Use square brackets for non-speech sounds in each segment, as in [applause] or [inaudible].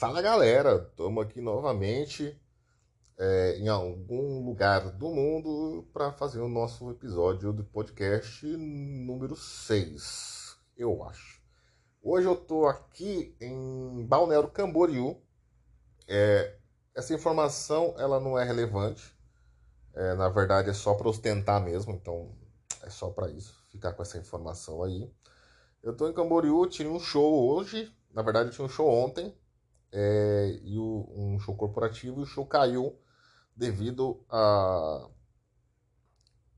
Fala galera, estamos aqui novamente é, em algum lugar do mundo para fazer o nosso episódio do podcast número 6, eu acho. Hoje eu estou aqui em Balneário Camboriú. É, essa informação ela não é relevante, é, na verdade é só para ostentar mesmo, então é só para isso, ficar com essa informação aí. Eu estou em Camboriú, tirei um show hoje, na verdade eu tinha um show ontem, é, e o, um show corporativo, e o show caiu devido à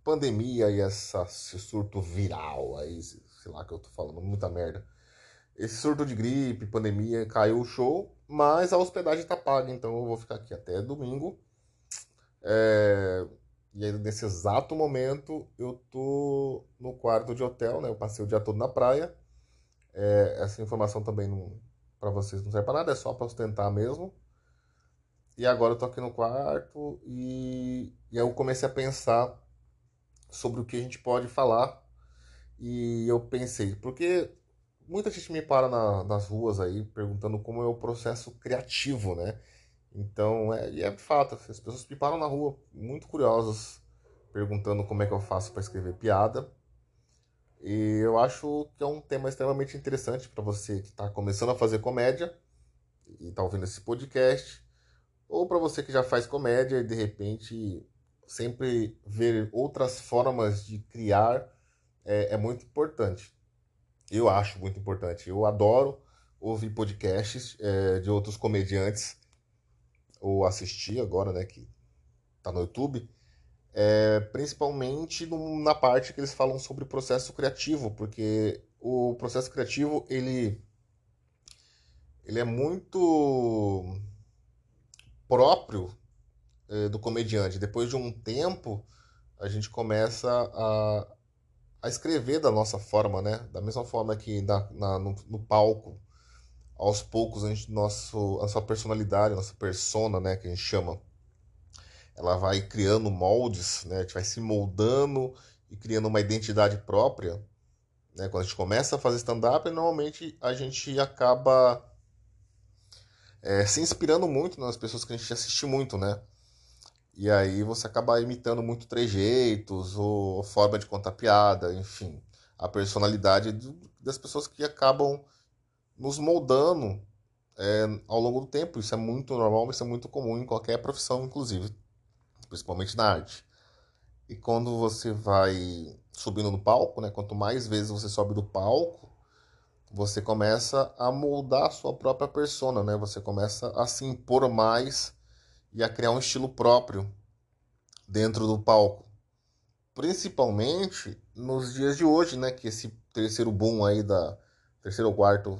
pandemia e essa, esse surto viral aí, sei lá que eu tô falando, muita merda. Esse surto de gripe, pandemia, caiu o show, mas a hospedagem tá paga, então eu vou ficar aqui até domingo. É, e aí, nesse exato momento, eu tô no quarto de hotel, né? Eu passei o dia todo na praia. É, essa informação também não, para vocês não serve para nada, é só para ostentar mesmo. E agora eu tô aqui no quarto e, e eu comecei a pensar sobre o que a gente pode falar. E eu pensei, porque muita gente me para na, nas ruas aí perguntando como é o processo criativo, né? Então, é, e é fato, as pessoas me param na rua muito curiosas, perguntando como é que eu faço para escrever piada. E eu acho que é um tema extremamente interessante para você que está começando a fazer comédia e está ouvindo esse podcast, ou para você que já faz comédia e de repente sempre ver outras formas de criar é, é muito importante. Eu acho muito importante. Eu adoro ouvir podcasts é, de outros comediantes, ou assistir agora, né, que tá no YouTube é, principalmente na parte que eles falam sobre o processo criativo, porque o processo criativo ele, ele é muito próprio é, do comediante. Depois de um tempo, a gente começa a, a escrever da nossa forma, né? Da mesma forma que na, na no, no, palco, aos poucos, a, gente, nosso, a sua personalidade, a nossa persona, né? Que a gente chama ela vai criando moldes, né? A gente vai se moldando e criando uma identidade própria. Né? Quando a gente começa a fazer stand-up, normalmente a gente acaba é, se inspirando muito nas pessoas que a gente assiste muito, né? E aí você acaba imitando muito trejeitos, ou forma de contar piada, enfim, a personalidade das pessoas que acabam nos moldando é, ao longo do tempo. Isso é muito normal, isso é muito comum em qualquer profissão, inclusive principalmente na arte. E quando você vai subindo no palco, né, quanto mais vezes você sobe do palco, você começa a moldar a sua própria persona, né? Você começa a se impor mais e a criar um estilo próprio dentro do palco. Principalmente nos dias de hoje, né, que esse terceiro boom aí da terceiro ou quarto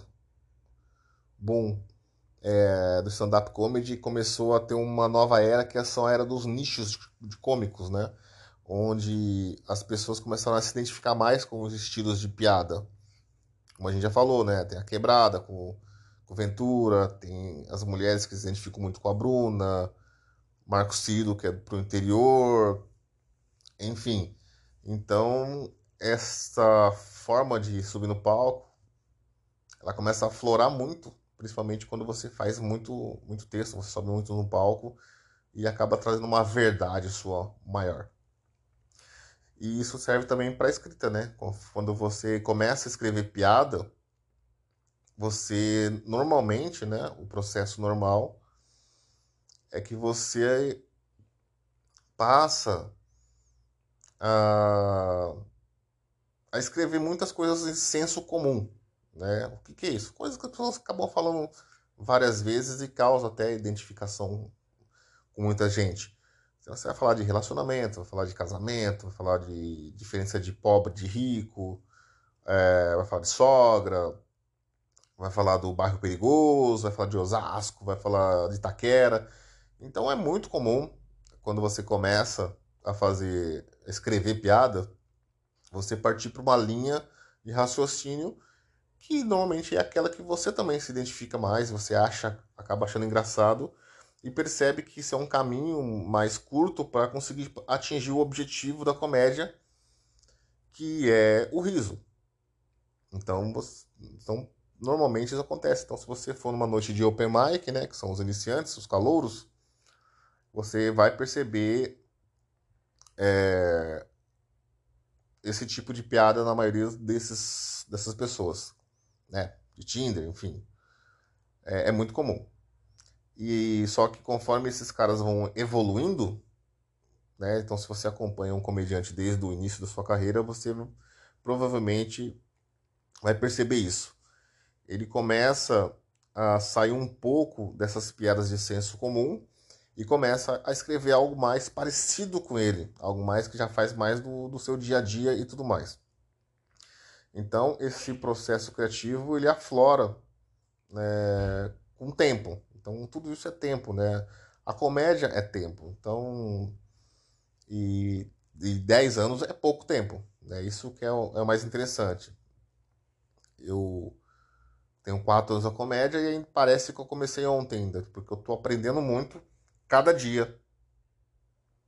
boom é, do stand-up comedy começou a ter uma nova era, que é a era dos nichos de cômicos, né? Onde as pessoas começaram a se identificar mais com os estilos de piada. Como a gente já falou, né? Tem a quebrada com, com Ventura, tem as mulheres que se identificam muito com a Bruna, Marco Ciro, que é pro interior, enfim. Então, essa forma de subir no palco, ela começa a aflorar muito principalmente quando você faz muito, muito texto, você sobe muito no palco e acaba trazendo uma verdade sua maior. E isso serve também para escrita, né? Quando você começa a escrever piada, você normalmente, né, o processo normal é que você passa a, a escrever muitas coisas em senso comum. Né? O que, que é isso? Coisas que as pessoas acabam falando várias vezes e causa até identificação com muita gente. Então, você vai falar de relacionamento, vai falar de casamento, vai falar de diferença de pobre de rico, é, vai falar de sogra, vai falar do bairro perigoso, vai falar de Osasco, vai falar de Itaquera. Então é muito comum quando você começa a fazer, escrever piada, você partir para uma linha de raciocínio que normalmente é aquela que você também se identifica mais, você acha, acaba achando engraçado e percebe que isso é um caminho mais curto para conseguir atingir o objetivo da comédia, que é o riso. Então, você, então normalmente isso acontece. Então, se você for numa noite de open mic, né, que são os iniciantes, os calouros, você vai perceber é, esse tipo de piada na maioria desses, dessas pessoas, né, de Tinder, enfim. É, é muito comum. E só que conforme esses caras vão evoluindo, né, então se você acompanha um comediante desde o início da sua carreira, você provavelmente vai perceber isso. Ele começa a sair um pouco dessas piadas de senso comum e começa a escrever algo mais parecido com ele, algo mais que já faz mais do, do seu dia a dia e tudo mais. Então, esse processo criativo ele aflora né, com tempo. Então, tudo isso é tempo, né? A comédia é tempo. Então, e, e 10 anos é pouco tempo. Né? Isso que é o, é o mais interessante. Eu tenho 4 anos na comédia e parece que eu comecei ontem ainda, porque eu estou aprendendo muito cada dia.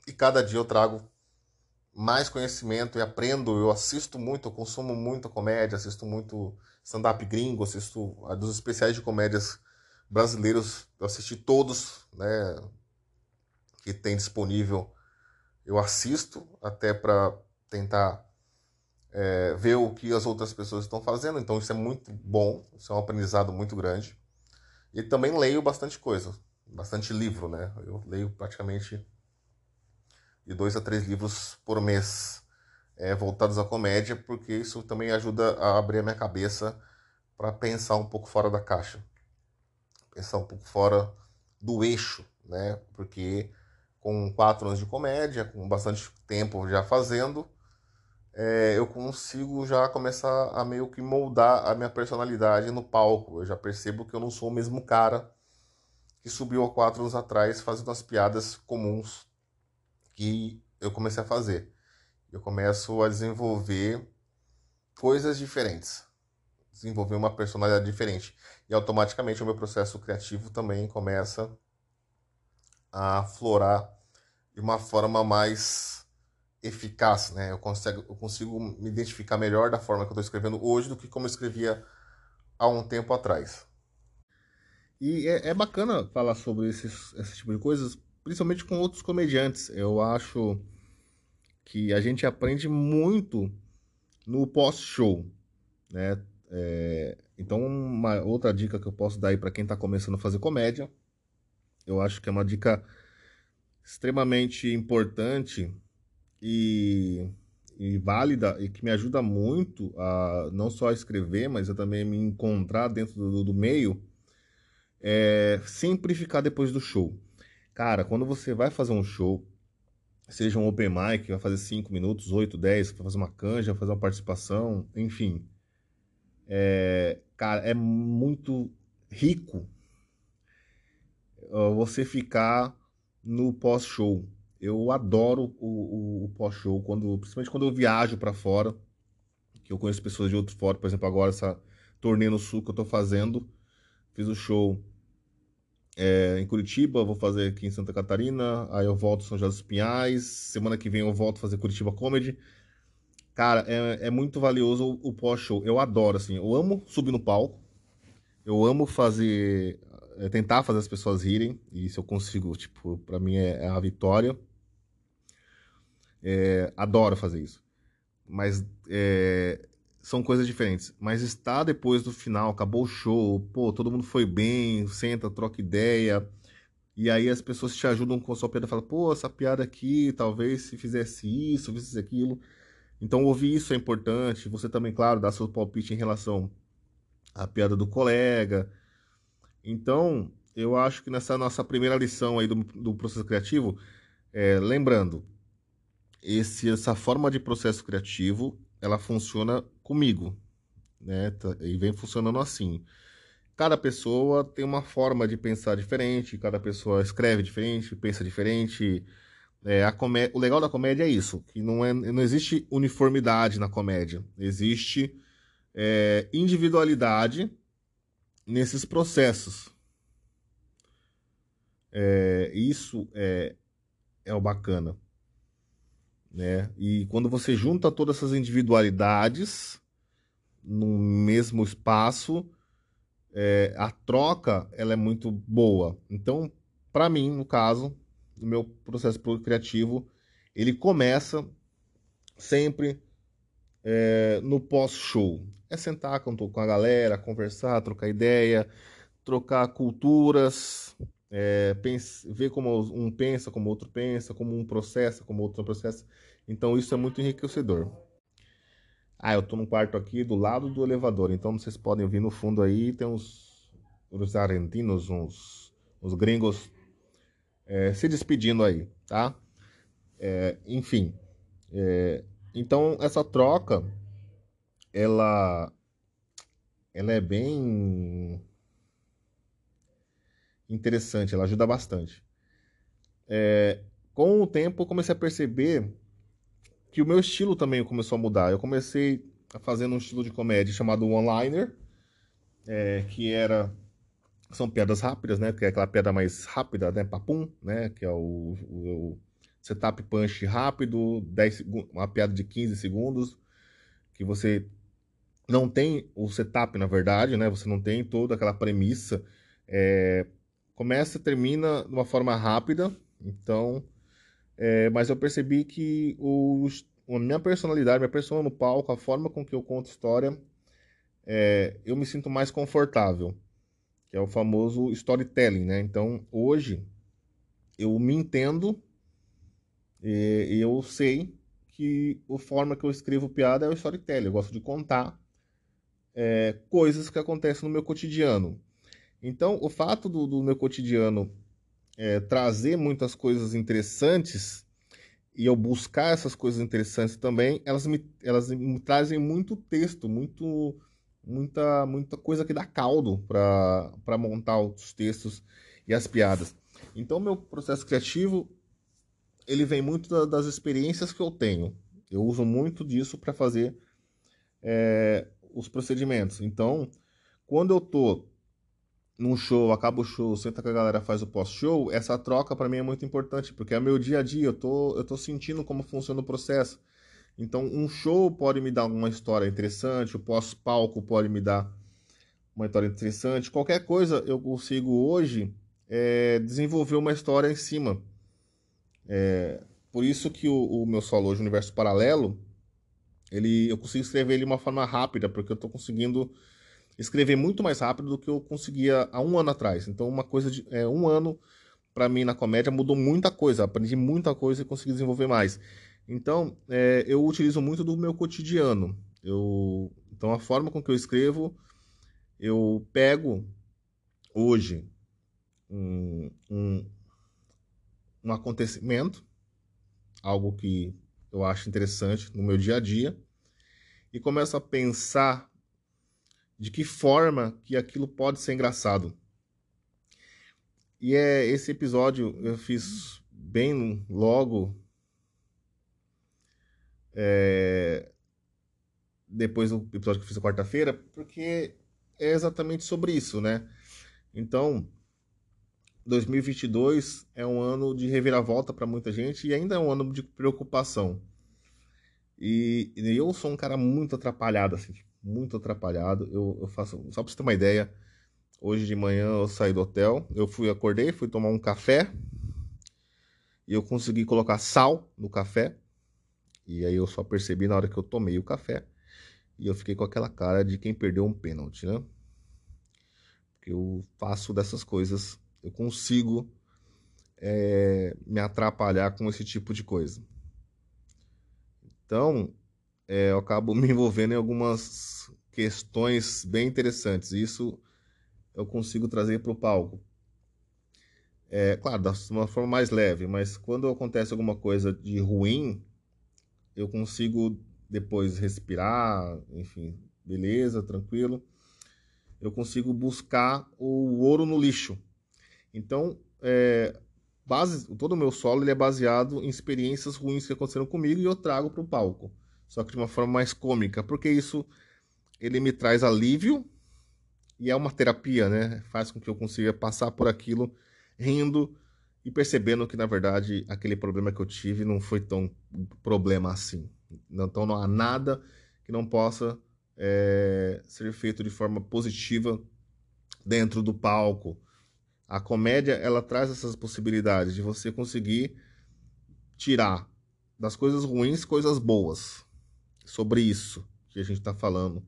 E cada dia eu trago mais conhecimento e aprendo. Eu assisto muito, eu consumo muito comédia, assisto muito stand-up gringo, assisto dos especiais de comédias brasileiros. Eu assisti todos, né? Que tem disponível. Eu assisto até para tentar é, ver o que as outras pessoas estão fazendo. Então isso é muito bom, isso é um aprendizado muito grande. E também leio bastante coisa bastante livro, né? Eu leio praticamente de dois a três livros por mês é, voltados à comédia, porque isso também ajuda a abrir a minha cabeça para pensar um pouco fora da caixa, pensar um pouco fora do eixo, né? Porque com quatro anos de comédia, com bastante tempo já fazendo, é, eu consigo já começar a meio que moldar a minha personalidade no palco. Eu já percebo que eu não sou o mesmo cara que subiu há quatro anos atrás fazendo as piadas comuns que eu comecei a fazer. Eu começo a desenvolver coisas diferentes, desenvolver uma personalidade diferente. E automaticamente o meu processo criativo também começa a florar de uma forma mais eficaz, né? Eu consigo, eu consigo me identificar melhor da forma que eu estou escrevendo hoje do que como eu escrevia há um tempo atrás. E é, é bacana falar sobre esses, esse tipo de coisas, principalmente com outros comediantes. Eu acho que a gente aprende muito no pós-show, né? É, então, uma outra dica que eu posso dar aí para quem está começando a fazer comédia, eu acho que é uma dica extremamente importante e, e válida e que me ajuda muito a não só a escrever, mas a também me encontrar dentro do, do meio é, sempre ficar depois do show. Cara, quando você vai fazer um show, seja um open mic, vai fazer 5 minutos, 8, 10, vai fazer uma canja, vai fazer uma participação, enfim. É, cara, é muito rico você ficar no pós-show. Eu adoro o, o, o pós-show, quando, principalmente quando eu viajo para fora, que eu conheço pessoas de outro fora, por exemplo, agora essa turnê no sul que eu tô fazendo, fiz o show é, em Curitiba, vou fazer aqui em Santa Catarina, aí eu volto São José dos Pinhais, semana que vem eu volto fazer Curitiba Comedy. Cara, é, é muito valioso o, o pós-show. Eu adoro, assim, eu amo subir no palco, eu amo fazer, é, tentar fazer as pessoas rirem, e se eu consigo, tipo, pra mim é, é a vitória. É, adoro fazer isso. Mas é, são coisas diferentes. Mas está depois do final, acabou o show, pô, todo mundo foi bem, senta, troca ideia. E aí as pessoas te ajudam com a sua piada, falam, pô, essa piada aqui, talvez se fizesse isso, fizesse aquilo. Então ouvir isso é importante. Você também, claro, dá seu palpite em relação à piada do colega. Então, eu acho que nessa nossa primeira lição aí do, do processo criativo, é, lembrando, esse, essa forma de processo criativo ela funciona comigo, né? Tá, e vem funcionando assim. Cada pessoa tem uma forma de pensar diferente, cada pessoa escreve diferente, pensa diferente. É, comé... O legal da comédia é isso, que não, é, não existe uniformidade na comédia. Existe é, individualidade nesses processos. É, isso é, é o bacana né? E quando você junta todas essas individualidades no mesmo espaço, é, a troca ela é muito boa. Então, para mim, no caso, o meu processo criativo, ele começa sempre é, no pós-show. É sentar com, com a galera, conversar, trocar ideia, trocar culturas, é, pense, ver como um pensa, como outro pensa, como um processa, como outro processa. Então isso é muito enriquecedor. Ah, eu tô no quarto aqui do lado do elevador, então vocês podem ouvir no fundo aí, tem uns, uns argentinos, uns, uns gringos é, se despedindo aí, tá? É, enfim, é, então essa troca, ela, ela é bem interessante, ela ajuda bastante. É, com o tempo eu comecei a perceber que o meu estilo também começou a mudar. Eu comecei fazendo um estilo de comédia chamado one-liner, é, que era são piadas rápidas, né? Que é aquela piada mais rápida, né? Papum, né? Que é o, o, o setup punch rápido, 10, uma piada de 15 segundos, que você não tem o setup, na verdade, né? Você não tem toda aquela premissa. É, começa termina de uma forma rápida, então é, mas eu percebi que os, a minha personalidade, minha pessoa no palco, a forma com que eu conto história, é, eu me sinto mais confortável, que é o famoso storytelling, né? Então, hoje, eu me entendo e, e eu sei que a forma que eu escrevo piada é o storytelling. Eu gosto de contar é, coisas que acontecem no meu cotidiano. Então, o fato do, do meu cotidiano é, trazer muitas coisas interessantes e eu buscar essas coisas interessantes também, elas me, elas me trazem muito texto, muito muita muita coisa que dá caldo para montar os textos e as piadas. Então, meu processo criativo ele vem muito da, das experiências que eu tenho. Eu uso muito disso para fazer é, os procedimentos. Então, quando eu tô num show, acaba o show, senta com a galera, faz o pós-show, essa troca para mim é muito importante, porque é meu dia a dia, eu tô, eu tô sentindo como funciona o processo. Então, um show pode me dar uma história interessante, o pós-palco pode me dar uma história interessante. Qualquer coisa eu consigo hoje é, desenvolver uma história em cima. É, por isso que o, o meu solo hoje, Universo Paralelo, ele, eu consigo escrever ele de uma forma rápida, porque eu estou conseguindo escrever muito mais rápido do que eu conseguia há um ano atrás. Então, uma coisa de é, um ano para mim na comédia mudou muita coisa, aprendi muita coisa e consegui desenvolver mais. Então, é, eu utilizo muito do meu cotidiano. Eu, então, a forma com que eu escrevo, eu pego hoje um, um, um acontecimento, algo que eu acho interessante no meu dia a dia, e começo a pensar de que forma que aquilo pode ser engraçado. E é esse episódio eu fiz bem logo é, depois do episódio que eu fiz a quarta-feira, porque é exatamente sobre isso, né? Então, 2022 é um ano de reviravolta para muita gente e ainda é um ano de preocupação. E, e eu sou um cara muito atrapalhado, assim, muito atrapalhado. Eu, eu faço, só para você ter uma ideia, hoje de manhã eu saí do hotel, eu fui, acordei, fui tomar um café e eu consegui colocar sal no café. E aí eu só percebi na hora que eu tomei o café e eu fiquei com aquela cara de quem perdeu um pênalti, né? Porque eu faço dessas coisas, eu consigo é, me atrapalhar com esse tipo de coisa. Então, é, eu acabo [laughs] me envolvendo em algumas questões bem interessantes. Isso eu consigo trazer para o palco. É, claro, de uma forma mais leve, mas quando acontece alguma coisa de ruim, eu consigo depois respirar, enfim, beleza, tranquilo. Eu consigo buscar o ouro no lixo. Então, é, base, todo o meu solo ele é baseado em experiências ruins que aconteceram comigo e eu trago para o palco só que de uma forma mais cômica, porque isso ele me traz alívio e é uma terapia, né? Faz com que eu consiga passar por aquilo rindo e percebendo que na verdade aquele problema que eu tive não foi tão problema assim. Então não há nada que não possa é, ser feito de forma positiva dentro do palco. A comédia, ela traz essas possibilidades de você conseguir tirar das coisas ruins coisas boas. Sobre isso que a gente está falando.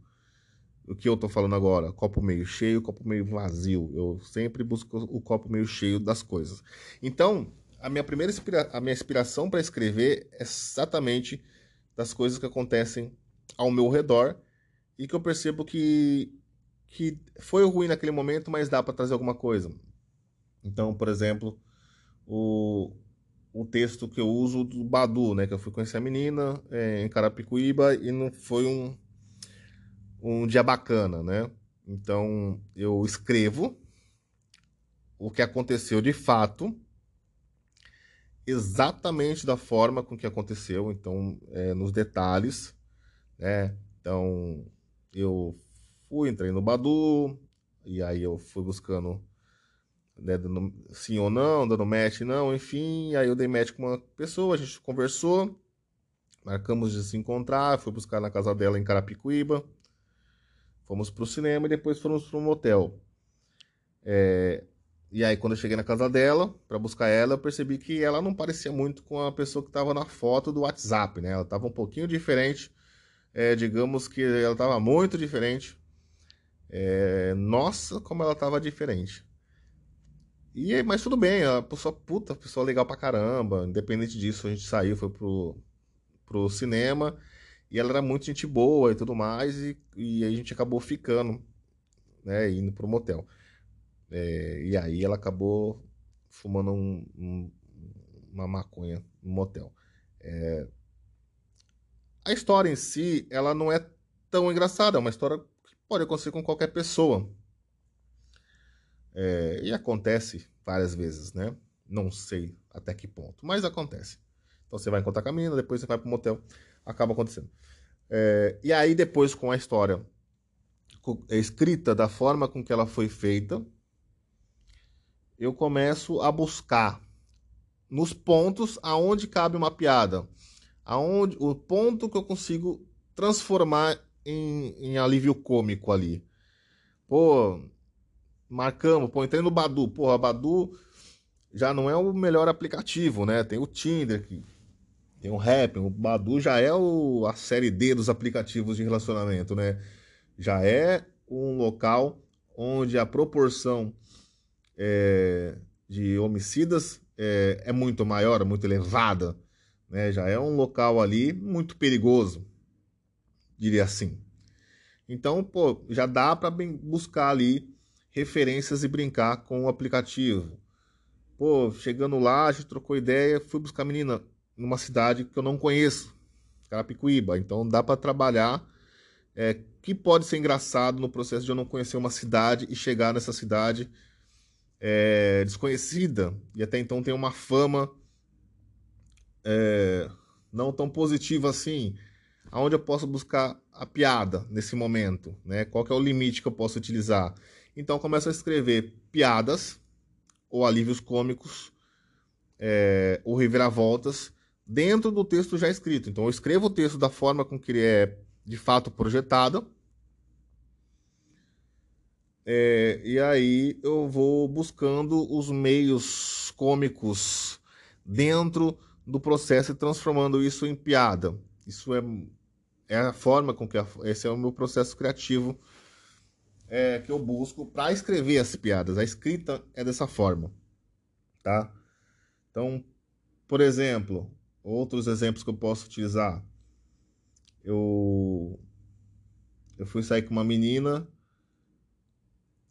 O que eu estou falando agora? Copo meio cheio, copo meio vazio. Eu sempre busco o copo meio cheio das coisas. Então, a minha primeira inspira... a minha inspiração para escrever é exatamente das coisas que acontecem ao meu redor e que eu percebo que que foi ruim naquele momento, mas dá para trazer alguma coisa. Então, por exemplo, o, o texto que eu uso do Badu, né? Que eu fui conhecer a menina é, em Carapicuíba e não foi um, um dia bacana, né? Então, eu escrevo o que aconteceu de fato, exatamente da forma com que aconteceu, então, é, nos detalhes, né? Então, eu fui, entrei no Badu, e aí eu fui buscando né, dando sim ou não, dando match não, enfim. Aí eu dei match com uma pessoa, a gente conversou, marcamos de se encontrar, fui buscar na casa dela em Carapicuíba, fomos pro cinema e depois fomos pro motel. É, e aí quando eu cheguei na casa dela para buscar ela, eu percebi que ela não parecia muito com a pessoa que estava na foto do WhatsApp, né? Ela estava um pouquinho diferente, é, digamos que ela estava muito diferente. É, nossa, como ela estava diferente. E, mas tudo bem, a pessoa puta, a pessoa legal pra caramba. Independente disso, a gente saiu, foi pro, pro cinema. E ela era muito gente boa e tudo mais. E, e a gente acabou ficando, né? Indo pro motel. É, e aí ela acabou fumando um, um, uma maconha no motel. É, a história em si, ela não é tão engraçada. É uma história que pode acontecer com qualquer pessoa. É, e acontece várias vezes, né? Não sei até que ponto, mas acontece. Então você vai encontrar com a menina, depois você vai pro motel, acaba acontecendo. É, e aí depois com a história escrita da forma com que ela foi feita, eu começo a buscar nos pontos aonde cabe uma piada, aonde o ponto que eu consigo transformar em, em alívio cômico ali. Pô, marcamos, pô, entrei no Badu, porra, Badu já não é o melhor aplicativo, né? Tem o Tinder, que tem o Rap, o Badu já é o, a série D dos aplicativos de relacionamento, né? Já é um local onde a proporção é, de homicidas é, é, muito maior, muito elevada, né? Já é um local ali muito perigoso, diria assim. Então, pô, já dá para buscar ali referências e brincar com o aplicativo. Pô, chegando lá, a gente trocou ideia, fui buscar a menina numa cidade que eu não conheço, Carapicuíba. Então dá para trabalhar é, que pode ser engraçado no processo de eu não conhecer uma cidade e chegar nessa cidade é, desconhecida e até então tem uma fama é, não tão positiva assim. Aonde eu posso buscar a piada nesse momento, né? Qual é o limite que eu posso utilizar? Então começa a escrever piadas ou alívios cômicos é, ou reviravoltas dentro do texto já escrito. Então eu escrevo o texto da forma com que ele é de fato projetado. É, e aí eu vou buscando os meios cômicos dentro do processo e transformando isso em piada. Isso é, é a forma com que a, esse é o meu processo criativo é, que eu busco para escrever as piadas. A escrita é dessa forma, tá? Então, por exemplo, outros exemplos que eu posso utilizar. Eu eu fui sair com uma menina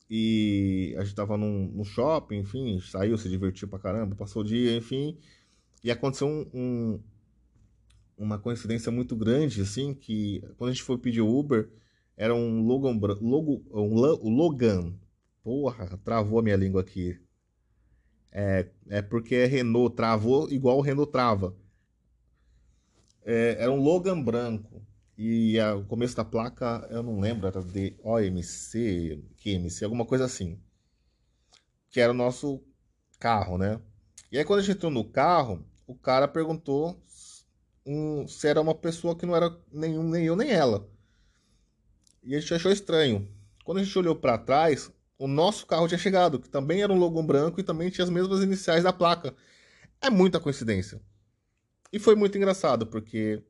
e a gente tava num, num shopping, enfim, saiu, se divertiu pra caramba, passou o dia, enfim, e aconteceu um, um, uma coincidência muito grande, assim, que quando a gente foi pedir o Uber, era um Logan, logo, um Logan. Porra, travou a minha língua aqui. É, é porque é Renault, travou igual o Renault trava. É, era um Logan branco. E a, o começo da placa, eu não lembro, era de OMC, QMC, alguma coisa assim. Que era o nosso carro, né? E aí quando a gente entrou no carro, o cara perguntou um, se era uma pessoa que não era nenhum, nem eu nem ela. E a gente achou estranho. Quando a gente olhou para trás, o nosso carro tinha chegado, que também era um logo branco e também tinha as mesmas iniciais da placa. É muita coincidência. E foi muito engraçado, porque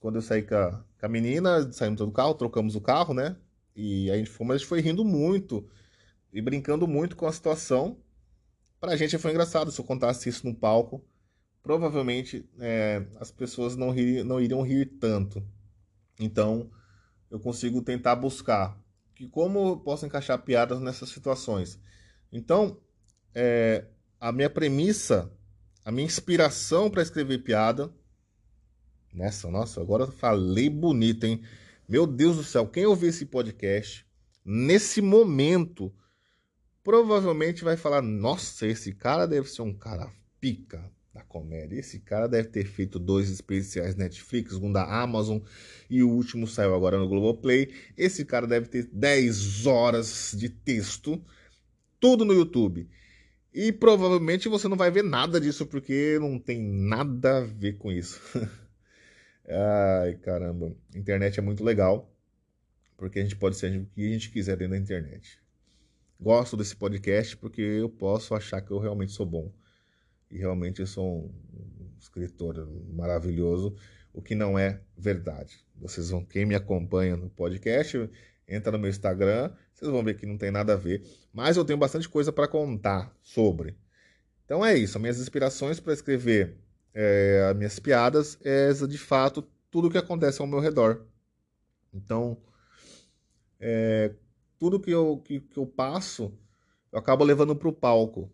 quando eu saí com a, com a menina, saímos do carro, trocamos o carro, né? E a gente foi, mas a gente foi rindo muito e brincando muito com a situação. Pra gente foi engraçado se eu contasse isso no palco. Provavelmente é, as pessoas não, não iriam rir tanto. Então eu consigo tentar buscar que como eu posso encaixar piadas nessas situações. Então, é, a minha premissa, a minha inspiração para escrever piada. Nessa, nossa, agora eu falei bonito, hein? Meu Deus do céu, quem ouvir esse podcast, nesse momento, provavelmente vai falar: nossa, esse cara deve ser um cara pica da comédia. Esse cara deve ter feito dois especiais Netflix, um da Amazon e o último saiu agora no Globoplay. Esse cara deve ter 10 horas de texto, tudo no YouTube. E provavelmente você não vai ver nada disso porque não tem nada a ver com isso. [laughs] Ai, caramba. Internet é muito legal porque a gente pode ser o que a gente quiser dentro da internet. Gosto desse podcast porque eu posso achar que eu realmente sou bom e realmente eu sou um escritor maravilhoso, o que não é verdade. Vocês vão, quem me acompanha no podcast, entra no meu Instagram, vocês vão ver que não tem nada a ver, mas eu tenho bastante coisa para contar sobre. Então é isso, minhas inspirações para escrever é, as minhas piadas é de fato tudo o que acontece ao meu redor. Então, é, tudo que eu, que, que eu passo, eu acabo levando para o palco.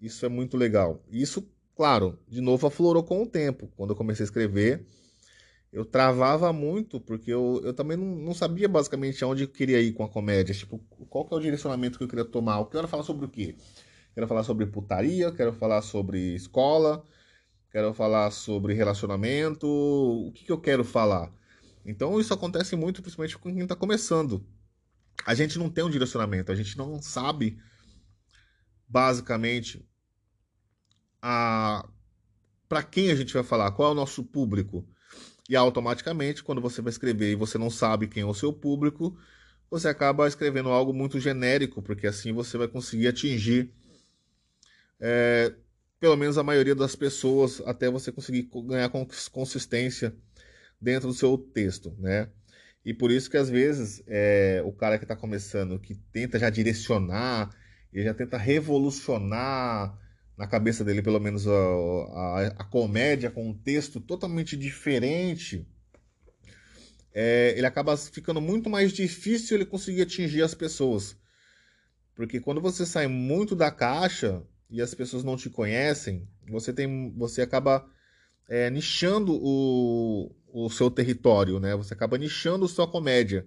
Isso é muito legal. Isso, claro, de novo aflorou com o tempo. Quando eu comecei a escrever, eu travava muito, porque eu, eu também não, não sabia basicamente aonde eu queria ir com a comédia. Tipo, qual que é o direcionamento que eu queria tomar? Eu quero falar sobre o quê? Quero falar sobre putaria, quero falar sobre escola, quero falar sobre relacionamento, o que, que eu quero falar? Então isso acontece muito, principalmente com quem está começando. A gente não tem um direcionamento, a gente não sabe basicamente a para quem a gente vai falar, qual é o nosso público. E automaticamente, quando você vai escrever e você não sabe quem é o seu público, você acaba escrevendo algo muito genérico, porque assim você vai conseguir atingir é, pelo menos a maioria das pessoas até você conseguir ganhar consistência dentro do seu texto, né? E por isso que às vezes é, o cara que está começando, que tenta já direcionar, ele já tenta revolucionar na cabeça dele, pelo menos, a, a, a comédia com um texto totalmente diferente. É, ele acaba ficando muito mais difícil ele conseguir atingir as pessoas. Porque quando você sai muito da caixa e as pessoas não te conhecem, você tem, você acaba é, nichando o, o seu território, né? Você acaba nichando sua comédia.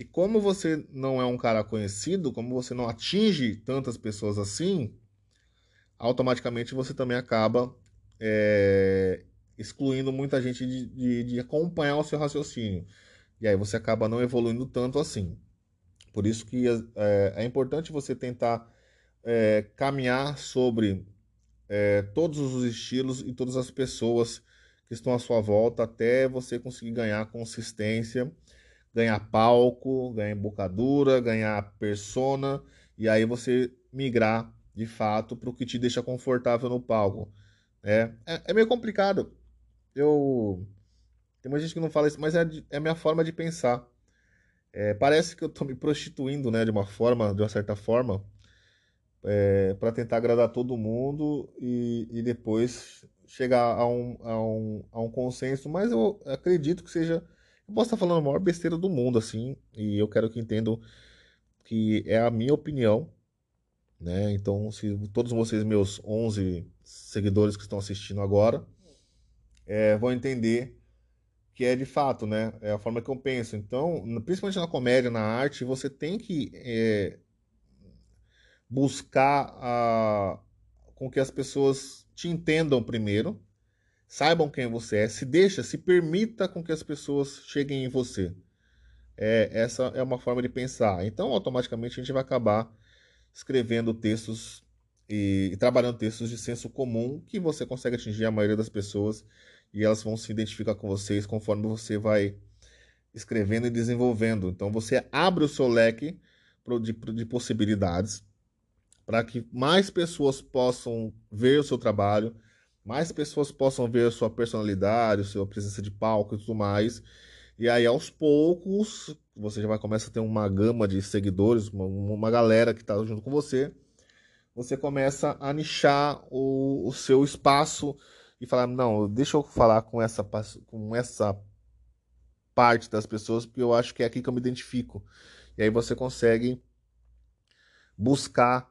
E como você não é um cara conhecido, como você não atinge tantas pessoas assim, automaticamente você também acaba é, excluindo muita gente de, de, de, acompanhar o seu raciocínio. E aí você acaba não evoluindo tanto assim. Por isso que é, é importante você tentar é, caminhar sobre é, todos os estilos e todas as pessoas que estão à sua volta até você conseguir ganhar consistência ganhar palco, ganhar embocadura, ganhar persona, e aí você migrar de fato para o que te deixa confortável no palco. É, é, é, meio complicado. Eu. Tem muita gente que não fala isso, mas é, é a minha forma de pensar. É, parece que eu estou me prostituindo, né, de uma forma, de uma certa forma, é, para tentar agradar todo mundo e, e depois chegar a um, a, um, a um consenso, mas eu acredito que seja eu posso estar falando a maior besteira do mundo, assim, e eu quero que entendam que é a minha opinião, né? Então, se todos vocês, meus 11 seguidores que estão assistindo agora, é, vão entender que é de fato, né? É a forma que eu penso. Então, principalmente na comédia, na arte, você tem que é, buscar a, com que as pessoas te entendam primeiro, saibam quem você é, se deixa, se permita com que as pessoas cheguem em você. É, essa é uma forma de pensar. Então, automaticamente, a gente vai acabar escrevendo textos e, e, trabalhando textos de senso comum que você consegue atingir a maioria das pessoas e elas vão se identificar com vocês conforme você vai escrevendo e desenvolvendo. Então, você abre o seu leque de, de possibilidades para que mais pessoas possam ver o seu trabalho, mais pessoas possam ver a sua personalidade, a sua presença de palco e tudo mais. E aí, aos poucos, você já vai começar a ter uma gama de seguidores, uma, uma galera que está junto com você. Você começa a nichar o, o seu espaço e falar: não, deixa eu falar com essa, com essa parte das pessoas, porque eu acho que é aqui que eu me identifico. E aí você consegue buscar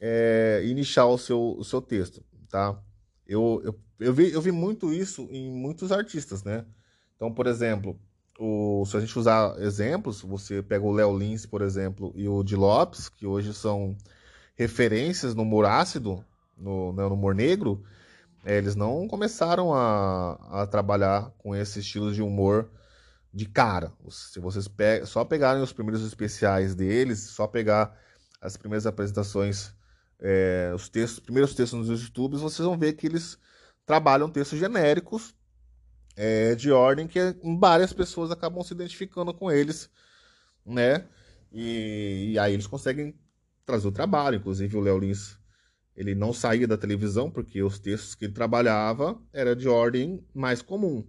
é, e nichar o seu, o seu texto, tá? Eu, eu, eu, vi, eu vi muito isso em muitos artistas, né? Então, por exemplo, o, se a gente usar exemplos, você pega o Léo Lins, por exemplo, e o Di Lopes, que hoje são referências no humor ácido, no, né, no humor negro, é, eles não começaram a, a trabalhar com esse estilo de humor de cara. Se vocês pe só pegarem os primeiros especiais deles, só pegar as primeiras apresentações, é, os textos, primeiros textos nos YouTubes, vocês vão ver que eles trabalham textos genéricos é, de ordem que várias pessoas acabam se identificando com eles, né? E, e aí eles conseguem trazer o trabalho. Inclusive o Léo Lins, ele não saía da televisão porque os textos que ele trabalhava era de ordem mais comum.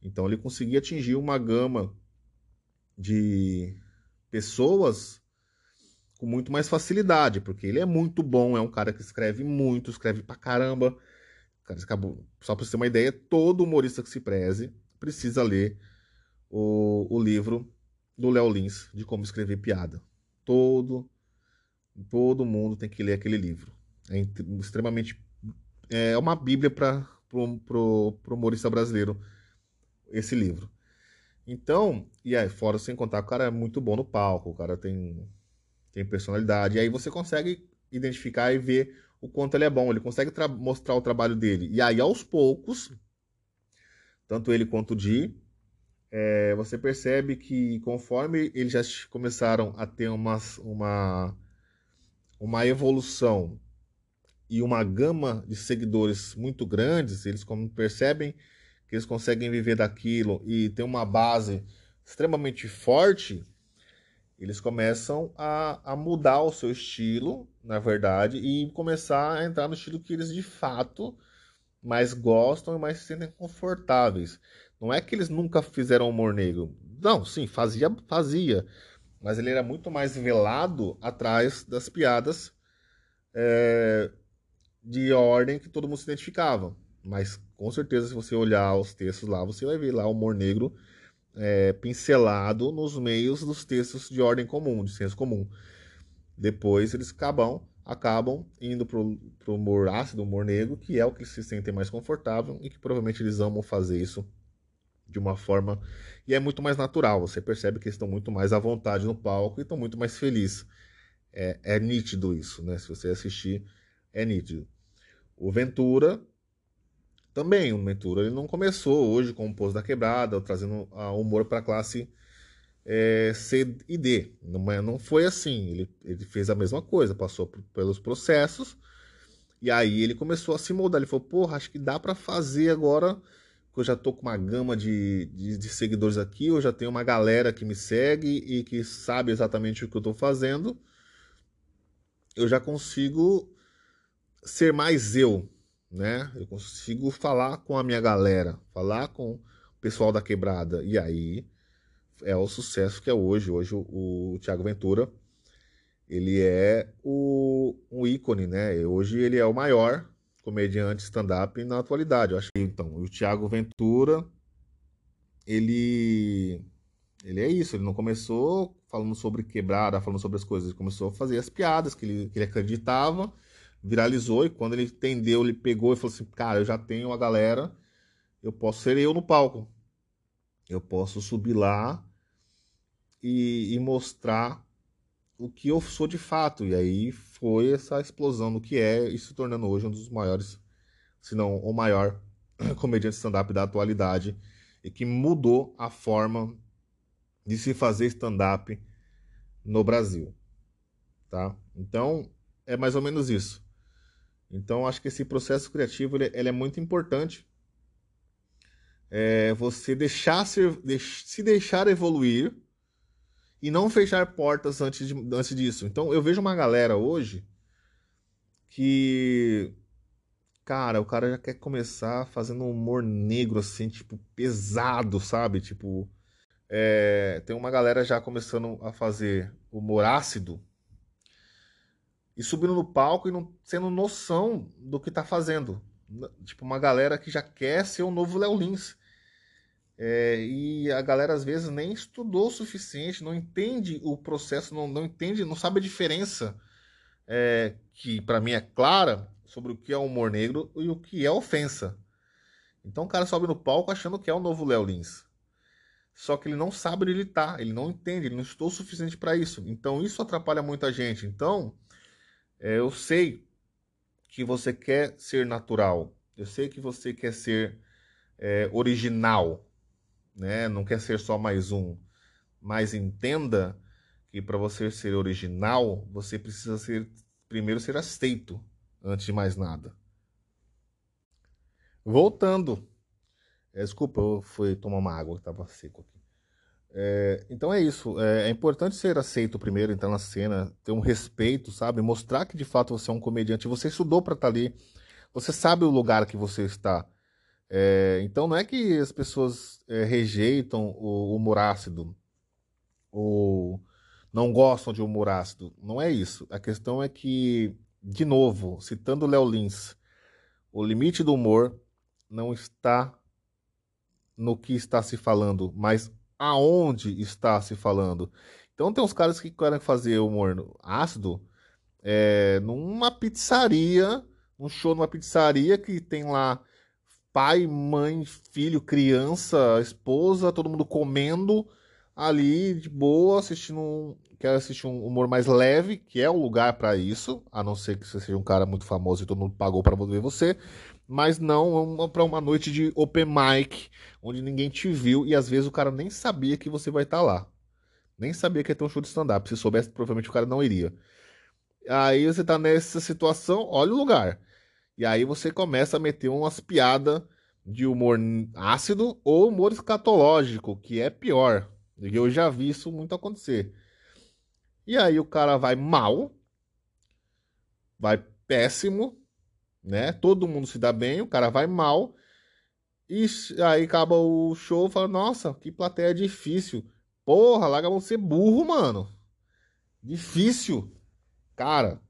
Então ele conseguia atingir uma gama de pessoas com muito mais facilidade, porque ele é muito bom, é um cara que escreve muito, escreve pra caramba. Só para você ter uma ideia, todo humorista que se preze precisa ler o, o livro do Léo Lins de como escrever piada. Todo, todo mundo tem que ler aquele livro. É extremamente. É uma bíblia para o pro, pro humorista brasileiro esse livro. Então, e aí, fora sem contar, o cara é muito bom no palco, o cara tem, tem personalidade. E aí você consegue identificar e ver o quanto ele é bom, ele consegue mostrar o trabalho dele. E aí, aos poucos, tanto ele quanto o Di, é, você percebe que conforme eles já começaram a ter uma, uma, uma evolução e uma gama de seguidores muito grandes, eles percebem que eles conseguem viver daquilo e ter uma base extremamente forte, eles começam a, a mudar o seu estilo, na verdade, e começar a entrar no estilo que eles de fato mais gostam e mais se sentem confortáveis. Não é que eles nunca fizeram humor negro. Não, sim, fazia, fazia. Mas ele era muito mais velado atrás das piadas é, de ordem que todo mundo se identificava. Mas com certeza, se você olhar os textos lá, você vai ver lá o humor negro é, pincelado nos meios dos textos de ordem comum, de senso comum. Depois eles acabam, acabam indo para o humor ácido, humor negro, que é o que se sentem mais confortável e que provavelmente eles amam fazer isso de uma forma. E é muito mais natural, você percebe que eles estão muito mais à vontade no palco e estão muito mais felizes. É, é nítido isso, né? Se você assistir, é nítido. O Ventura também, o Ventura ele não começou hoje com o Pouso da Quebrada, trazendo a humor para a classe é, C e D. Não, não foi assim. Ele, ele fez a mesma coisa, passou por, pelos processos e aí ele começou a se moldar. Ele falou: Porra, acho que dá para fazer agora. Que eu já tô com uma gama de, de, de, seguidores aqui, eu já tenho uma galera que me segue e que sabe exatamente o que eu tô fazendo. Eu já consigo ser mais eu, né? Eu consigo falar com a minha galera, falar com o pessoal da quebrada. E aí é o sucesso que é hoje. Hoje o, o Thiago Ventura, ele é o, um ícone, né? Hoje ele é o maior comediante stand-up na atualidade. Eu acho então, o Thiago Ventura, ele ele é isso, ele não começou falando sobre quebrada, falando sobre as coisas, ele começou a fazer as piadas que ele, que ele acreditava viralizou e quando ele entendeu, ele pegou e falou assim: Cara, eu já tenho a galera, eu posso ser eu no palco. Eu posso subir lá e, e mostrar o que eu sou de fato. E aí foi essa explosão do que é e se tornando hoje um dos maiores, se não o maior [clears throat] comediante stand-up da atualidade e que mudou a forma de se fazer stand-up no Brasil, tá? Então é mais ou menos isso. Então, acho que esse processo criativo ele, ele é muito importante. É você deixar se, se deixar evoluir e não fechar portas antes, de, antes disso. Então eu vejo uma galera hoje que. Cara, o cara já quer começar fazendo um humor negro, assim, tipo, pesado, sabe? Tipo. É, tem uma galera já começando a fazer humor ácido e subindo no palco e não tendo noção do que tá fazendo. Tipo, uma galera que já quer ser o novo Léo Lins. É, e a galera às vezes nem estudou o suficiente, não entende o processo, não, não entende, não sabe a diferença é, que para mim é clara sobre o que é humor negro e o que é ofensa. Então o cara sobe no palco achando que é o novo Léo Lins. Só que ele não sabe onde ele tá, ele não entende, ele não estudou o suficiente para isso. Então isso atrapalha muita gente. Então é, eu sei que você quer ser natural, eu sei que você quer ser é, original, né? Não quer ser só mais um. Mas entenda que para você ser original, você precisa ser primeiro ser aceito antes de mais nada. Voltando. É, desculpa, eu fui tomar uma água que estava seco aqui. É, então é isso. É, é, importante ser aceito primeiro, entrar na cena, ter um respeito, sabe? Mostrar que de fato você é um comediante. Você estudou para estar tá ali. Você sabe o lugar que você está. É, então não é que as pessoas é, rejeitam o humor ácido ou não gostam de humor ácido. Não é isso. A questão é que, de novo, citando Léo Lins, o limite do humor não está no que está se falando, mas aonde está se falando. Então tem uns caras que querem fazer humor ácido é, numa pizzaria, um show numa pizzaria que tem lá pai, mãe, filho, criança, esposa, todo mundo comendo ali de boa, assistindo um, quer assistir um humor mais leve, que é o lugar para isso, a não ser que você seja um cara muito famoso e todo mundo pagou para ver você, mas não para uma noite de open mic, onde ninguém te viu e às vezes o cara nem sabia que você vai estar tá lá. Nem sabia que ia ter um show de stand-up. Se soubesse, provavelmente o cara não iria. Aí você tá nessa situação, olha o lugar. E aí você começa a meter umas piadas de humor ácido ou humor escatológico, que é pior. Eu já vi isso muito acontecer. E aí o cara vai mal, vai péssimo, né? Todo mundo se dá bem, o cara vai mal. E aí acaba o show e fala, nossa, que plateia difícil. Porra, larga você burro, mano. Difícil. Cara,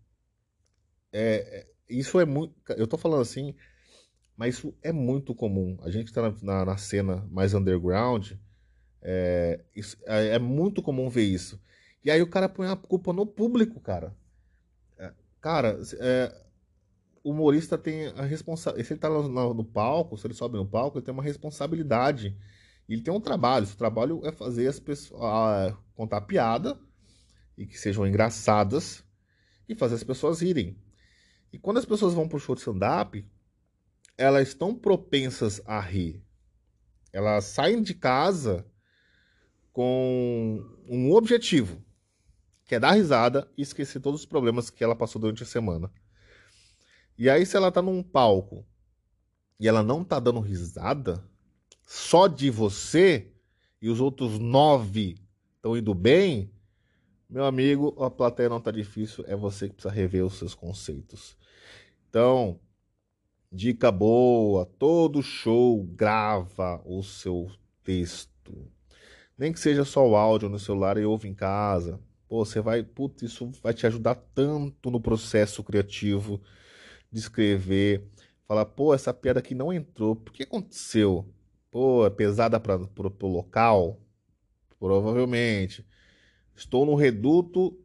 é, é isso é muito. Eu tô falando assim, mas isso é muito comum. A gente tá na, na, na cena mais underground, é, isso, é, é, muito comum ver isso. E aí o cara põe a culpa no público, cara. É, cara, é, o humorista tem a responsabilidade. Se ele tá no, palco, se ele sobe no palco, ele tem uma responsabilidade. Ele tem um trabalho. O trabalho é fazer as pessoas. contar piada e que sejam engraçadas e fazer as pessoas rirem. E quando as pessoas vão pro show de stand-up, elas estão propensas a rir. Elas saem de casa com um objetivo, que é dar risada e esquecer todos os problemas que ela passou durante a semana. E aí, se ela tá num palco e ela não tá dando risada, só de você e os outros nove estão indo bem, meu amigo, a plateia não tá difícil, é você que precisa rever os seus conceitos. Então, dica boa, todo show grava o seu texto. Nem que seja só o áudio no celular e ouve em casa. Pô, você vai, putz, isso vai te ajudar tanto no processo criativo de escrever. Falar, pô, essa piada aqui não entrou. Por que aconteceu? Pô, é pesada para o local? Provavelmente. Estou no reduto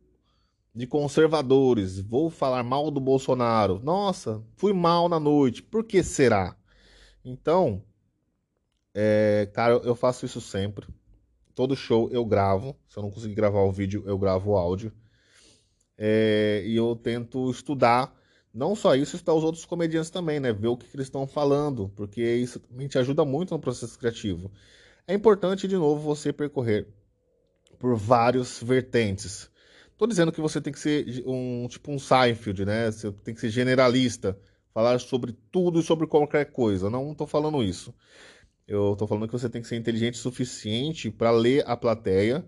de conservadores. Vou falar mal do Bolsonaro. Nossa, fui mal na noite. Por que será? Então, é, cara, eu faço isso sempre. Todo show eu gravo. Se eu não conseguir gravar o vídeo, eu gravo o áudio. É, e eu tento estudar. Não só isso, estudar os outros comediantes também, né? Ver o que, que eles estão falando, porque isso também te ajuda muito no processo criativo. É importante, de novo, você percorrer por vários vertentes. Tô dizendo que você tem que ser um tipo um Seinfeld, né? Você tem que ser generalista, falar sobre tudo e sobre qualquer coisa. Não tô falando isso. Eu tô falando que você tem que ser inteligente o suficiente para ler a plateia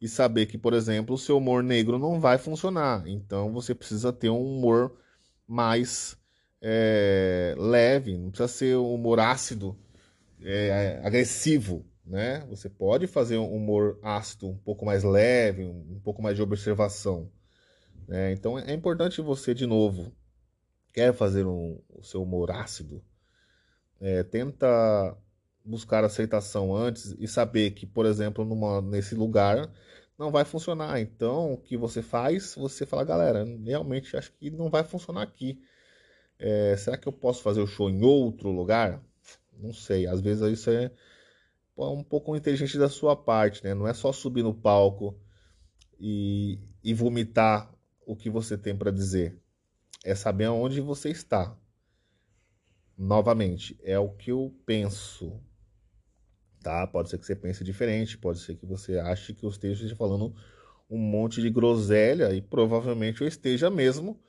e saber que, por exemplo, o seu humor negro não vai funcionar. Então você precisa ter um humor mais é, leve, não precisa ser um humor ácido, é, agressivo, né? Você pode fazer um humor ácido um pouco mais leve, um, pouco mais de observação. Né? Então é importante você, de novo, quer fazer um, o seu humor ácido, é, tenta buscar aceitação antes e saber que, por exemplo, numa, nesse lugar não vai funcionar. Então, o que você faz? Você fala, galera, realmente acho que não vai funcionar aqui. É, será que eu posso fazer o show em outro lugar? Não sei. Às vezes isso é um pouco inteligente da sua parte, né? Não é só subir no palco e, e vomitar o que você tem para dizer. É saber aonde você está. Novamente, é o que eu penso tá? Pode ser que você pense diferente, pode ser que você ache que eu esteja falando um monte de groselha e provavelmente eu esteja mesmo,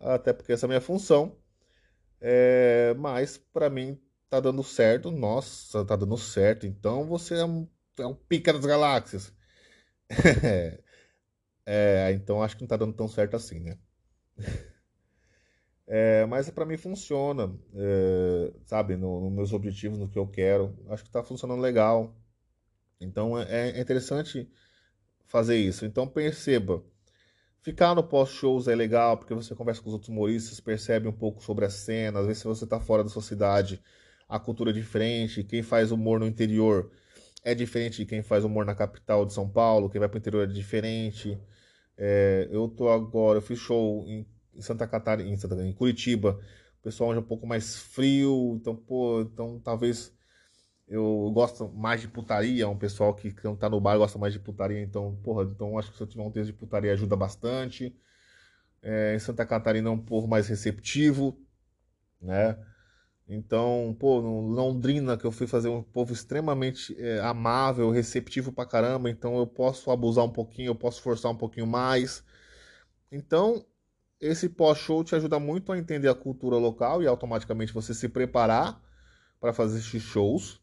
até porque essa é a minha função. É, mas para mim tá dando certo, nossa, tá dando certo. Então você é um, é um pica das galáxias. [laughs] é, então acho que não tá dando tão certo assim, né? [laughs] É, mas para mim funciona, é, sabe, nos no meus objetivos, no que eu quero. Acho que está funcionando legal. Então é, é, interessante fazer isso. Então perceba, ficar no pós-shows é legal porque você conversa com os outros humoristas, percebe um pouco sobre a cena. Às vezes, se você está fora da sua cidade, a cultura é diferente. Quem faz humor no interior é diferente de quem faz humor na capital de São Paulo. Quem vai para o interior é diferente. É, eu tô agora, eu fiz show em em Santa Catarina, em, Santa, em Curitiba, o pessoal é um pouco mais frio, então, pô, então talvez eu gosto mais de putaria, um pessoal que não tá no bar gosta mais de putaria, então, porra, então acho que se eu tiver um texto de putaria ajuda bastante. É, em Santa Catarina é um povo mais receptivo, né? Então, pô, no Londrina, que eu fui fazer um povo extremamente é, amável, receptivo pra caramba, então eu posso abusar um pouquinho, eu posso forçar um pouquinho mais. Então, esse pós-show te ajuda muito a entender a cultura local e automaticamente você se preparar para fazer esses shows.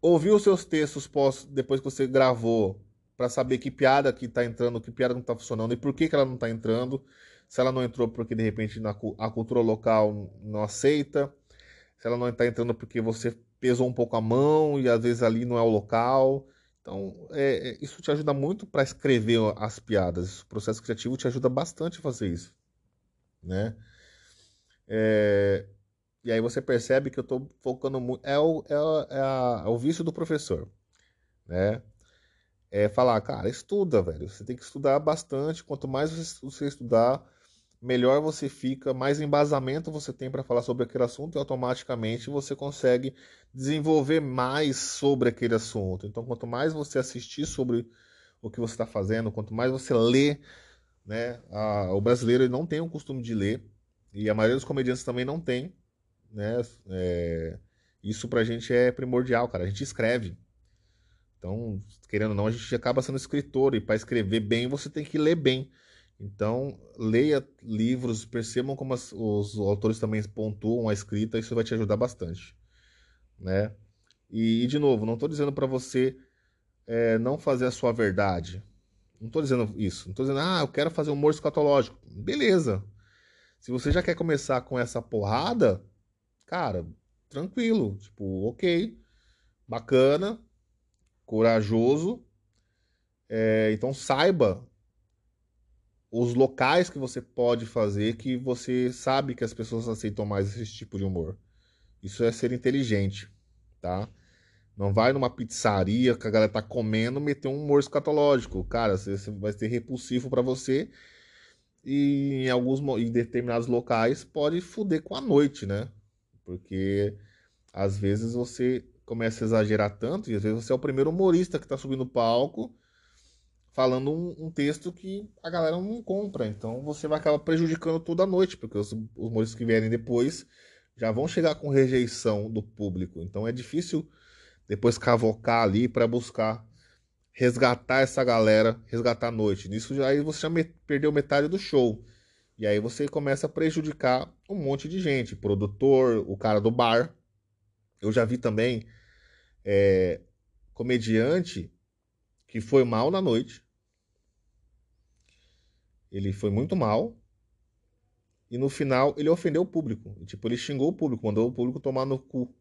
Ouvir os seus textos pós, depois que você gravou, para saber que piada que está entrando, que piada não está funcionando e por que, que ela não está entrando. Se ela não entrou porque de repente na, a cultura local não aceita. Se ela não está entrando porque você pesou um pouco a mão e às vezes ali não é o local. Então, é, é, isso te ajuda muito para escrever as piadas. O processo criativo te ajuda bastante a fazer isso, né? É, e aí você percebe que eu estou focando muito. É o, é, é, a, é o vício do professor, né? É falar, cara, estuda, velho. Você tem que estudar bastante. Quanto mais você estudar, melhor você fica, mais embasamento você tem para falar sobre aquele assunto e automaticamente você consegue desenvolver mais sobre aquele assunto. Então, quanto mais você assistir sobre o que você está fazendo, quanto mais você lê, né? A, o brasileiro não tem o costume de ler e a maioria dos comediantes também não tem, né? É, isso pra gente é primordial, cara. A gente escreve. Então, querendo ou não, a gente acaba sendo escritor e para escrever bem você tem que ler bem. Então, leia livros, percebam como as, os autores também pontuam a escrita, isso vai te ajudar bastante, né? E, de novo, não estou dizendo para você é, não fazer a sua verdade. Não estou dizendo isso. Não estou dizendo, ah, eu quero fazer humor escatológico. Beleza. Se você já quer começar com essa porrada, cara, tranquilo. Tipo, ok, bacana, corajoso. É, então saiba os locais que você pode fazer que você sabe que as pessoas aceitam mais esse tipo de humor. Isso é ser inteligente, tá? Não vai numa pizzaria que a galera tá comendo meter um humor escatológico. Cara, você vai ser repulsivo para você e em alguns em determinados locais pode fuder com a noite, né? Porque às vezes você começa a exagerar tanto e às vezes você é o primeiro humorista que tá subindo no palco falando um, um, texto que a galera não compra. Então você vai acabar prejudicando toda a noite, porque os, os que vierem depois já vão chegar com rejeição do público. Então é difícil depois cavocar ali para buscar resgatar essa galera, resgatar a noite. Nisso já aí você já me, perdeu metade do show. E aí você começa a prejudicar um monte de gente, produtor, o cara do bar. Eu já vi também é, comediante que foi mal na noite. Ele foi muito mal. E no final ele ofendeu o público. Tipo, ele xingou o público, mandou o público tomar no cu.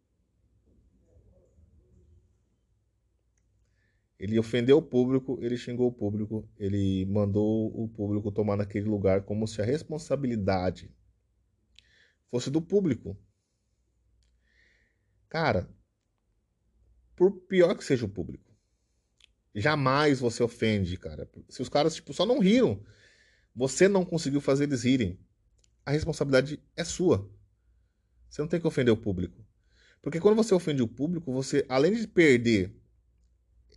Ele ofendeu o público, ele xingou o público, ele mandou o público tomar naquele lugar como se a responsabilidade fosse do público. Cara, por pior que seja o público, jamais você ofende, cara. Se os caras tipo só não riram, você não conseguiu fazer eles rirem, a responsabilidade é sua. Você não tem que ofender o público. Porque quando você ofende o público, você além de perder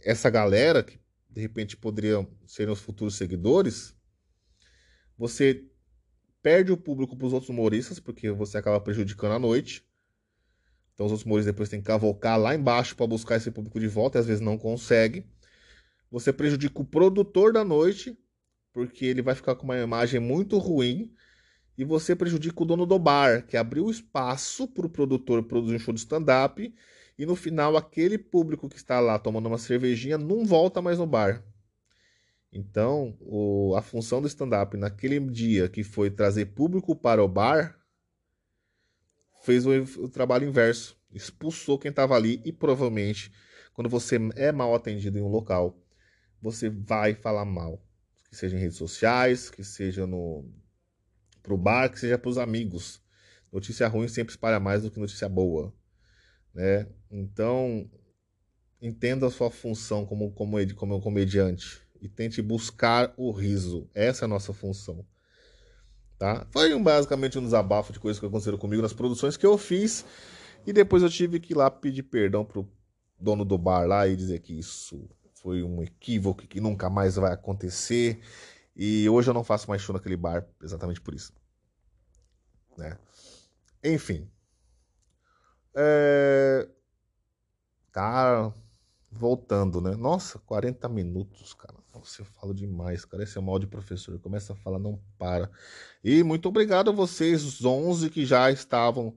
essa galera, que de repente poderiam ser os futuros seguidores, você perde o público para os outros humoristas, porque você acaba prejudicando a noite. Então os outros humoristas depois têm que cavocar lá embaixo para buscar esse público de volta e às vezes não consegue. Você prejudica o produtor da noite, porque ele vai ficar com uma imagem muito ruim. E você prejudica o dono do bar, que abriu espaço para o produtor produzir um show de stand-up e no final aquele público que está lá tomando uma cervejinha não volta mais no bar. Então, o, a função do stand-up naquele dia que foi trazer público para o bar fez o, o trabalho inverso, expulsou quem estava ali e provavelmente quando você é mal atendido em um local, você vai falar mal, que seja em redes sociais, que seja no pro bar, que seja para os amigos. Notícia ruim sempre espalha mais do que notícia boa né? Então, entenda a sua função como, como, como comediante e tente buscar o riso. Essa é a nossa função. Tá? Foi um, basicamente um desabafo de coisas que aconteceram comigo nas produções que eu fiz. E depois eu tive que ir lá pedir perdão pro dono do bar lá e dizer que isso foi um equívoco que nunca mais vai acontecer. E hoje eu não faço mais show naquele bar exatamente por isso. Né? Enfim, é... Cara, voltando, né? Nossa, 40 minutos, cara. Você fala demais, cara. Esse é o mal de professor. Começa a falar, não para. E muito obrigado a vocês, os 11 que já estavam.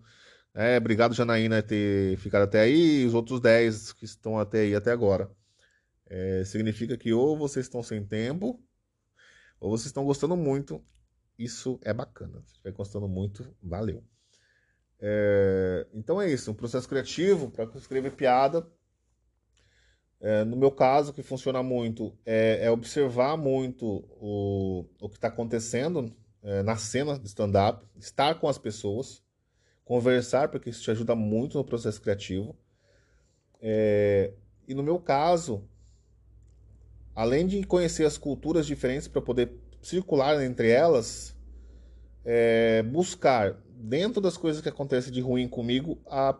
É, obrigado, Janaína, ter ficado até aí. E os outros 10 que estão até aí, até agora. É, significa que ou vocês estão sem tempo, ou vocês estão gostando muito. Isso é bacana. Se estiver gostando muito, valeu. É, então é isso, um processo criativo para escrever piada. É, no meu caso, o que funciona muito é, é observar muito o, o que está acontecendo é, na cena de stand-up, estar com as pessoas, conversar, porque isso te ajuda muito no processo criativo. É, e no meu caso, além de conhecer as culturas diferentes para poder circular entre elas, é, buscar dentro das coisas que acontecem de ruim comigo, a,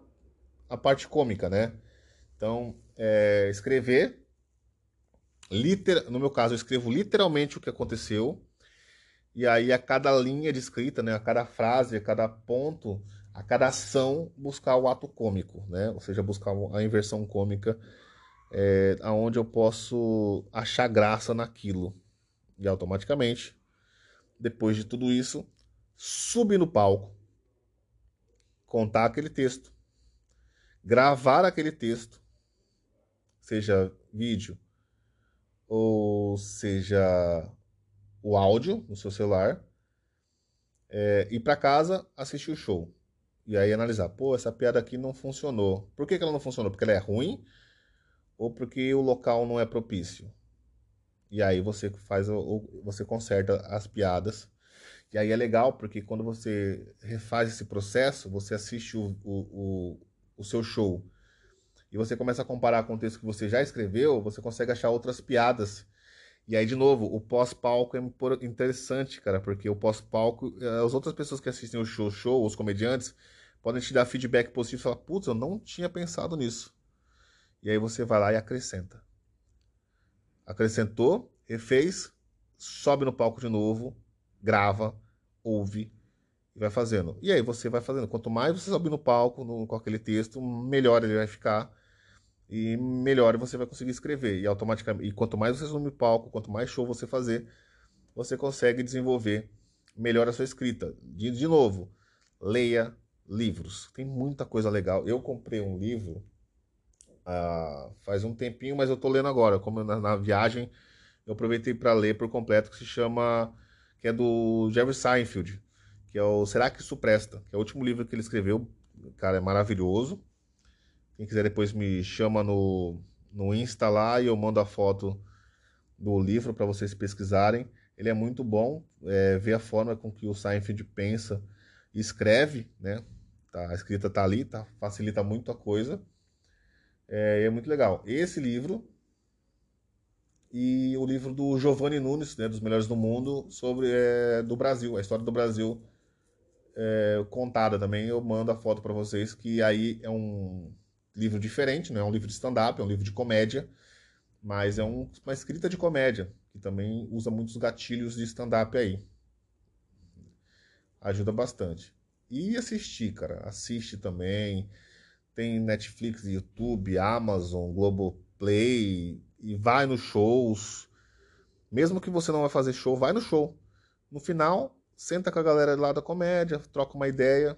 a parte cômica, né? Então, é, escrever, liter, no meu caso, eu escrevo literalmente o que aconteceu, e aí a cada linha de escrita, né, a cada frase, a cada ponto, a cada ação, buscar o ato cômico, né? Ou seja, buscar a inversão cômica, é, aonde eu posso achar graça naquilo. E automaticamente, depois de tudo isso, subir no palco, contar aquele texto, gravar aquele texto, seja vídeo ou seja o áudio no seu celular, é, ir para casa assistir o show e aí analisar, pô, essa piada aqui não funcionou. Por que, que ela não funcionou? Porque ela é ruim ou porque o local não é propício? E aí você faz, você conserta as piadas e aí é legal porque quando você refaz esse processo, você assiste o, o, o, o seu show e você começa a comparar com o texto que você já escreveu, você consegue achar outras piadas. E aí, de novo, o pós-palco é interessante, cara, porque o pós-palco, eh, as outras pessoas que assistem o show, show, os comediantes, podem te dar feedback positivo e falar, putz, eu não tinha pensado nisso. E aí você vai lá e acrescenta. Acrescentou, refez, sobe no palco de novo, grava, ouve e vai fazendo. E aí você vai fazendo. Quanto mais você sobe no palco no, com aquele texto, melhor ele vai ficar e melhor você vai conseguir escrever. E automaticamente, e quanto mais você sobe no palco, quanto mais show você fazer, você consegue desenvolver melhor a sua escrita. De, de novo, leia livros. Tem muita coisa legal. Eu comprei um livro uh, faz um tempinho, mas eu tô lendo agora. Como na, na viagem, eu aproveitei para ler por completo, que se chama. que é do Jerry Seinfeld, que é o Será que Isso Presta? Que é o último livro que ele escreveu. Cara, é maravilhoso. Quem quiser depois me chama no, no Insta lá e eu mando a foto do livro para vocês pesquisarem. Ele é muito bom, é, ver a forma com que o Seinfeld pensa e escreve, né? Tá, a escrita tá ali, tá, facilita muito a coisa. É, é muito legal. Esse livro e o livro do Giovanni Nunes, né, dos melhores do mundo, sobre é, do Brasil, a história do Brasil é, contada também. Eu mando a foto para vocês que aí é um livro diferente, não é um livro de stand-up, é um livro de comédia, mas é um, uma escrita de comédia que também usa muitos gatilhos de stand-up aí. Ajuda bastante. E assistir, cara, assiste também. Tem Netflix, YouTube, Amazon, Globoplay, e vai nos shows. Mesmo que você não vai fazer show, vai no show. No final, senta com a galera lá da comédia, troca uma ideia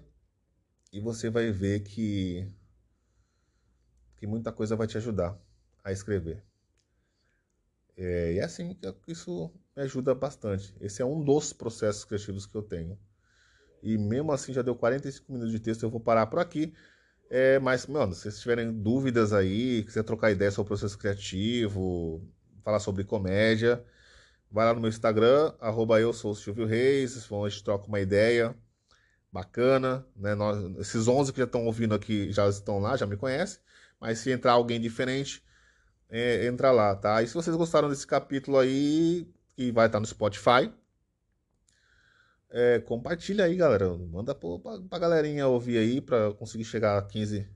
e você vai ver que que muita coisa vai te ajudar a escrever. É, e é assim que isso me ajuda bastante. Esse é um dos processos criativos que eu tenho. E mesmo assim já deu 45 minutos de texto, eu vou parar por aqui. É, mas, mano, se vocês tiverem dúvidas aí, quiser trocar ideia sobre o processo criativo, falar sobre comédia, vai lá no meu Instagram, arroba eu sou o Silvio Reis, a gente troca uma ideia bacana, né? Nós, esses 11 que já estão ouvindo aqui já estão lá, já me conhecem, mas se entrar alguém diferente, é, entra lá, tá? E se vocês gostaram desse capítulo aí, que vai estar no Spotify, é, compartilha aí, galera. Manda pra, pra galerinha ouvir aí pra conseguir chegar a 15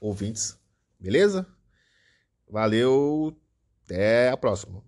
ouvintes. Beleza? Valeu, até a próxima.